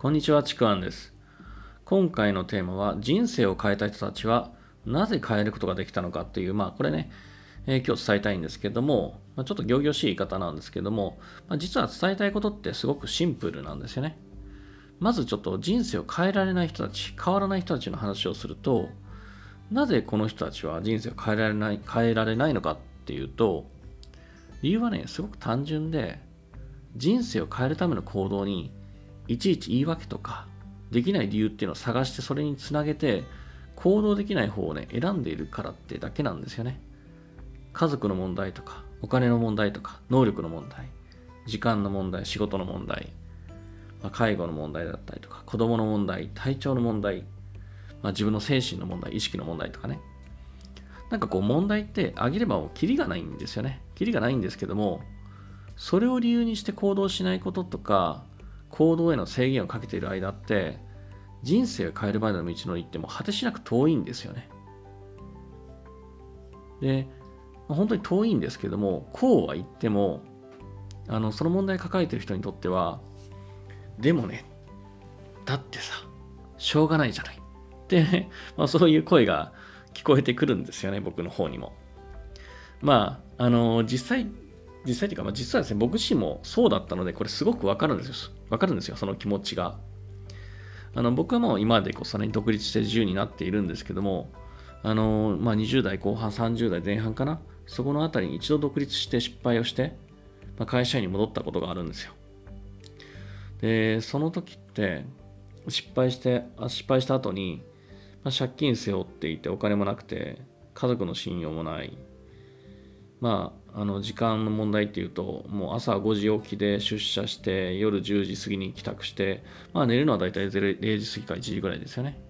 こんにちは、ちくわんです。今回のテーマは、人生を変えた人たちはなぜ変えることができたのかっていう、まあこれね、えー、今日伝えたいんですけども、まあ、ちょっと行々しい言い方なんですけども、まあ、実は伝えたいことってすごくシンプルなんですよね。まずちょっと人生を変えられない人たち、変わらない人たちの話をすると、なぜこの人たちは人生を変えられない、変えられないのかっていうと、理由はね、すごく単純で、人生を変えるための行動にいちいち言い訳とかできない理由っていうのを探してそれにつなげて行動できない方をね選んでいるからってだけなんですよね。家族の問題とかお金の問題とか能力の問題時間の問題仕事の問題、まあ、介護の問題だったりとか子供の問題体調の問題、まあ、自分の精神の問題意識の問題とかね。なんかこう問題ってあげればもうキリがないんですよね。キリがないんですけどもそれを理由にして行動しないこととか行動への制限をかけている間って人生を変えるまでの道のりっても果てしなく遠いんですよね。で、本当に遠いんですけども、こうは言っても、あのその問題を抱えている人にとっては、でもね、だってさ、しょうがないじゃない。って、まあ、そういう声が聞こえてくるんですよね、僕の方にも。まあ、あの、実際、実際というか、まあ、実はですね、僕自身もそうだったので、これすごくわかるんですよ。わかるんですよ、その気持ちが。あの僕はもう今までこうそれに独立して自由になっているんですけども、あのまあ、20代後半、30代前半かな、そこのあたりに一度独立して失敗をして、まあ、会社員に戻ったことがあるんですよ。で、その時って、失敗して、失敗した後に、まあ、借金背負っていてお金もなくて、家族の信用もない、まあ、あの時間の問題っていうともう朝5時起きで出社して夜10時過ぎに帰宅して、まあ、寝るのは大体 0, 0時過ぎから1時ぐらいですよね、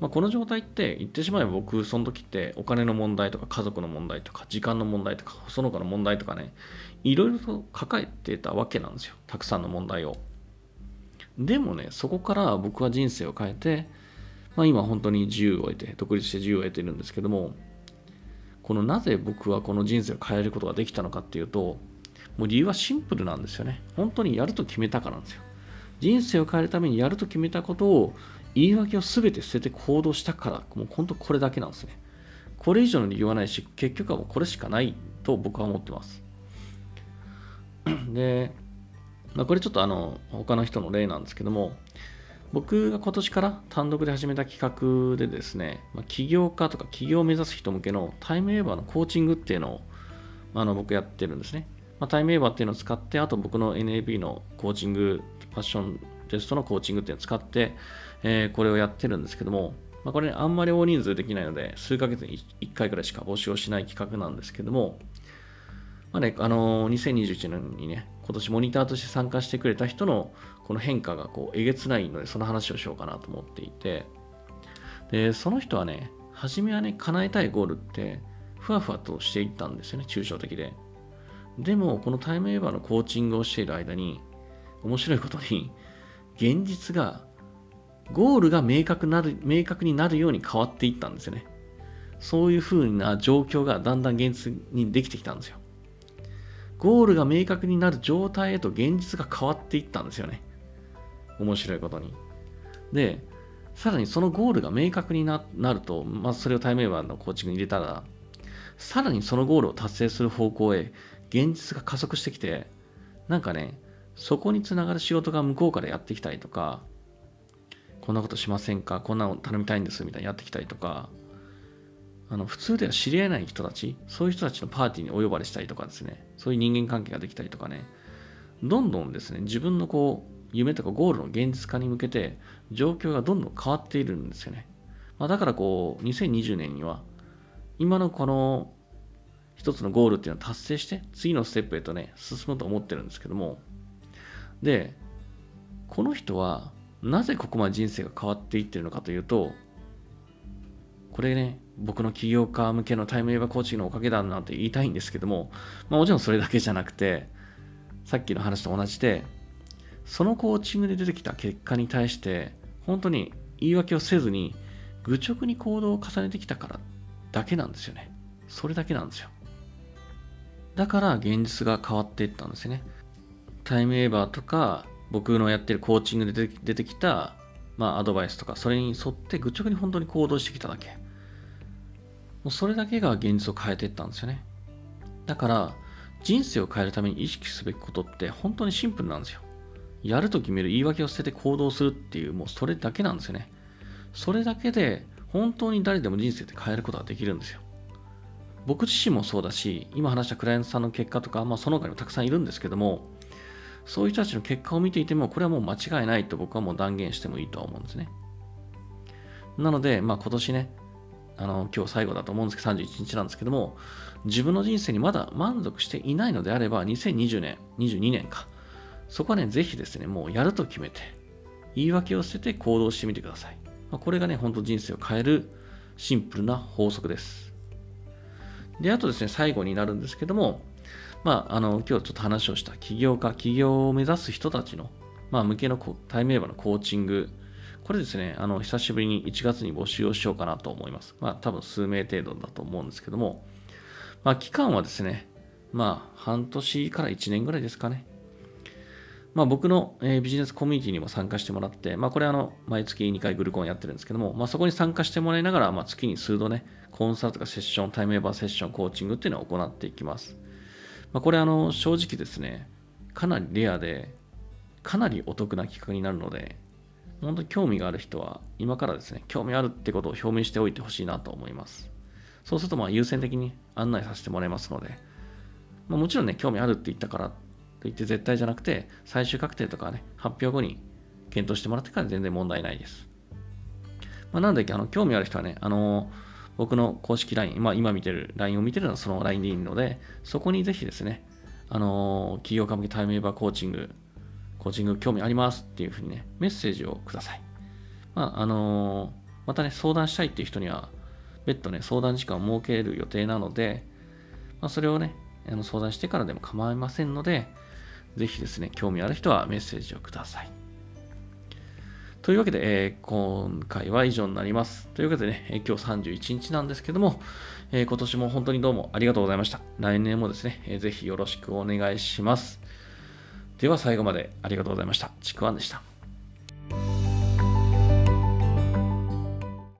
まあ、この状態って言ってしまえば僕その時ってお金の問題とか家族の問題とか時間の問題とかその他の問題とかねいろいろと抱えてたわけなんですよ。たくさんの問題を。でもねそこから僕は人生を変えて、まあ、今本当に自由を得て独立して自由を得ているんですけどもこのなぜ僕はこの人生を変えることができたのかっていうと、もう理由はシンプルなんですよね。本当にやると決めたからなんですよ。人生を変えるためにやると決めたことを言い訳を全て捨てて行動したから、もう本当これだけなんですね。これ以上の理由はないし、結局はもうこれしかないと僕は思ってます。で、まあ、これちょっとあの他の人の例なんですけども、僕が今年から単独で始めた企画でですね、まあ、起業家とか起業を目指す人向けのタイムエーバーのコーチングっていうのを、あ、の僕やってるんですね。まあ、タイムエーバーっていうのを使って、あと僕の NAB のコーチング、ファッションテストのコーチングっていうのを使って、えー、これをやってるんですけども、まあ、これ、ねあんまり大人数できないので、数ヶ月に1回くらいしか募集をしない企画なんですけども、まあね、あのー、2021年にね、今年モニターとして参加してくれた人のこの変化がこうえげつないので、その話をしようかなと思っていて、で、その人はね、初めはね、叶えたいゴールって、ふわふわとしていったんですよね、抽象的で。でも、このタイムエーバーのコーチングをしている間に、面白いことに、現実が、ゴールが明確なる明確になるように変わっていったんですよね。そういう風な状況がだんだん現実にできてきたんですよ。ゴールが明確になる状態へと現実が変わっていったんですよね。面白いことに。で、さらにそのゴールが明確になると、まずそれをタイムエーバーのコーチングに入れたら、さらにそのゴールを達成する方向へ現実が加速してきて、なんかね、そこにつながる仕事が向こうからやってきたりとか、こんなことしませんか？こんなの頼みたいんですみたいにやってきたりとか、あの普通では知り合えない人たち、そういう人たちのパーティーにお呼ばれしたりとかですね、そういう人間関係ができたりとかね、どんどんですね、自分のこう、夢とかゴールの現実化に向けて、状況がどんどん変わっているんですよね。まあ、だからこう、2020年には、今のこの一つのゴールっていうのを達成して、次のステップへとね、進むと思ってるんですけども、で、この人は、なぜここまで人生が変わっていってるのかというと、これね、僕の起業家向けのタイムエーバーコーチのおかげだなんて言いたいんですけども、まあ、もちろんそれだけじゃなくて、さっきの話と同じで、そのコーチングで出てきた結果に対して、本当に言い訳をせずに、愚直に行動を重ねてきたからだけなんですよね。それだけなんですよ。だから現実が変わっていったんですよね。タイムエーバーとか僕のやってるコーチングで出て出てきた、まあ、アドバイスとか、それに沿って愚直に本当に行動してきただけ。もうそれだけが現実を変えていったんですよね。だから、人生を変えるために意識すべきことって本当にシンプルなんですよ。やると決める言い訳を捨てて行動するっていう、もうそれだけなんですよね。それだけで本当に誰でも人生って変えることができるんですよ。僕自身もそうだし、今話したクライアントさんの結果とか、まあその他にもたくさんいるんですけども、そういう人たちの結果を見ていても、これはもう間違いないと僕はもう断言してもいいとは思うんですね。なので、まあ今年ね、あの、今日最後だと思うんですけど、31日なんですけども、自分の人生にまだ満足していないのであれば、2020年、22年か、そこはね、ぜひですね、もうやると決めて、言い訳を捨てて行動してみてください。まあ、これがね、本当人生を変えるシンプルな法則です。で、あとですね、最後になるんですけども、まあ、あの、今日ちょっと話をした起業家、起業を目指す人たちの、まあ、向けのタイムエーバーのコーチング、これですね、あの、久しぶりに1月に募集をしようかなと思います。まあ、多分数名程度だと思うんですけども、まあ、期間はですね、まあ、半年から1年ぐらいですかね。まあ、僕の、えー、ビジネスコミュニティにも参加してもらって、まあ、これあの、毎月2回グルコンやってるんですけども、まあ、そこに参加してもらいながら、まあ、月に数度ね、コンサルとかセッション、タイムエバーセッション、コーチングっていうのを行っていきます。まあ、これあの、正直ですね、かなりレアで、かなりお得な企画になるので、本当に興味がある人は、今からですね、興味あるってことを表明しておいてほしいなと思います。そうすると、まあ、優先的に案内させてもらいますので、まあ、もちろんね、興味あるって言ったから言って絶対じゃなくて、最終確定とかね、発表後に検討してもらってから全然問題ないです。まあ、なんで、あの、興味ある人はね、あの僕の公式 LINE、まあ、今見てる LINE を見てるのはその LINE でいいので、そこにぜひですね、あの企業家向けタイムエーバーコーチング、コーチング興味ありますっていうふうにね、メッセージをください。まあ、あのまたね、相談したいっていう人には、別途ね、相談時間を設ける予定なので、まあ、それをね、あの相談してからでも構いませんので、ぜひですね、興味ある人はメッセージをください。というわけで、えー、今回は以上になります。というわけでね、えー、今日31日なんですけども、えー、今年も本当にどうもありがとうございました。来年もですね、えー、ぜひよろしくお願いします。では最後までありがとうございました。ちくわんでした。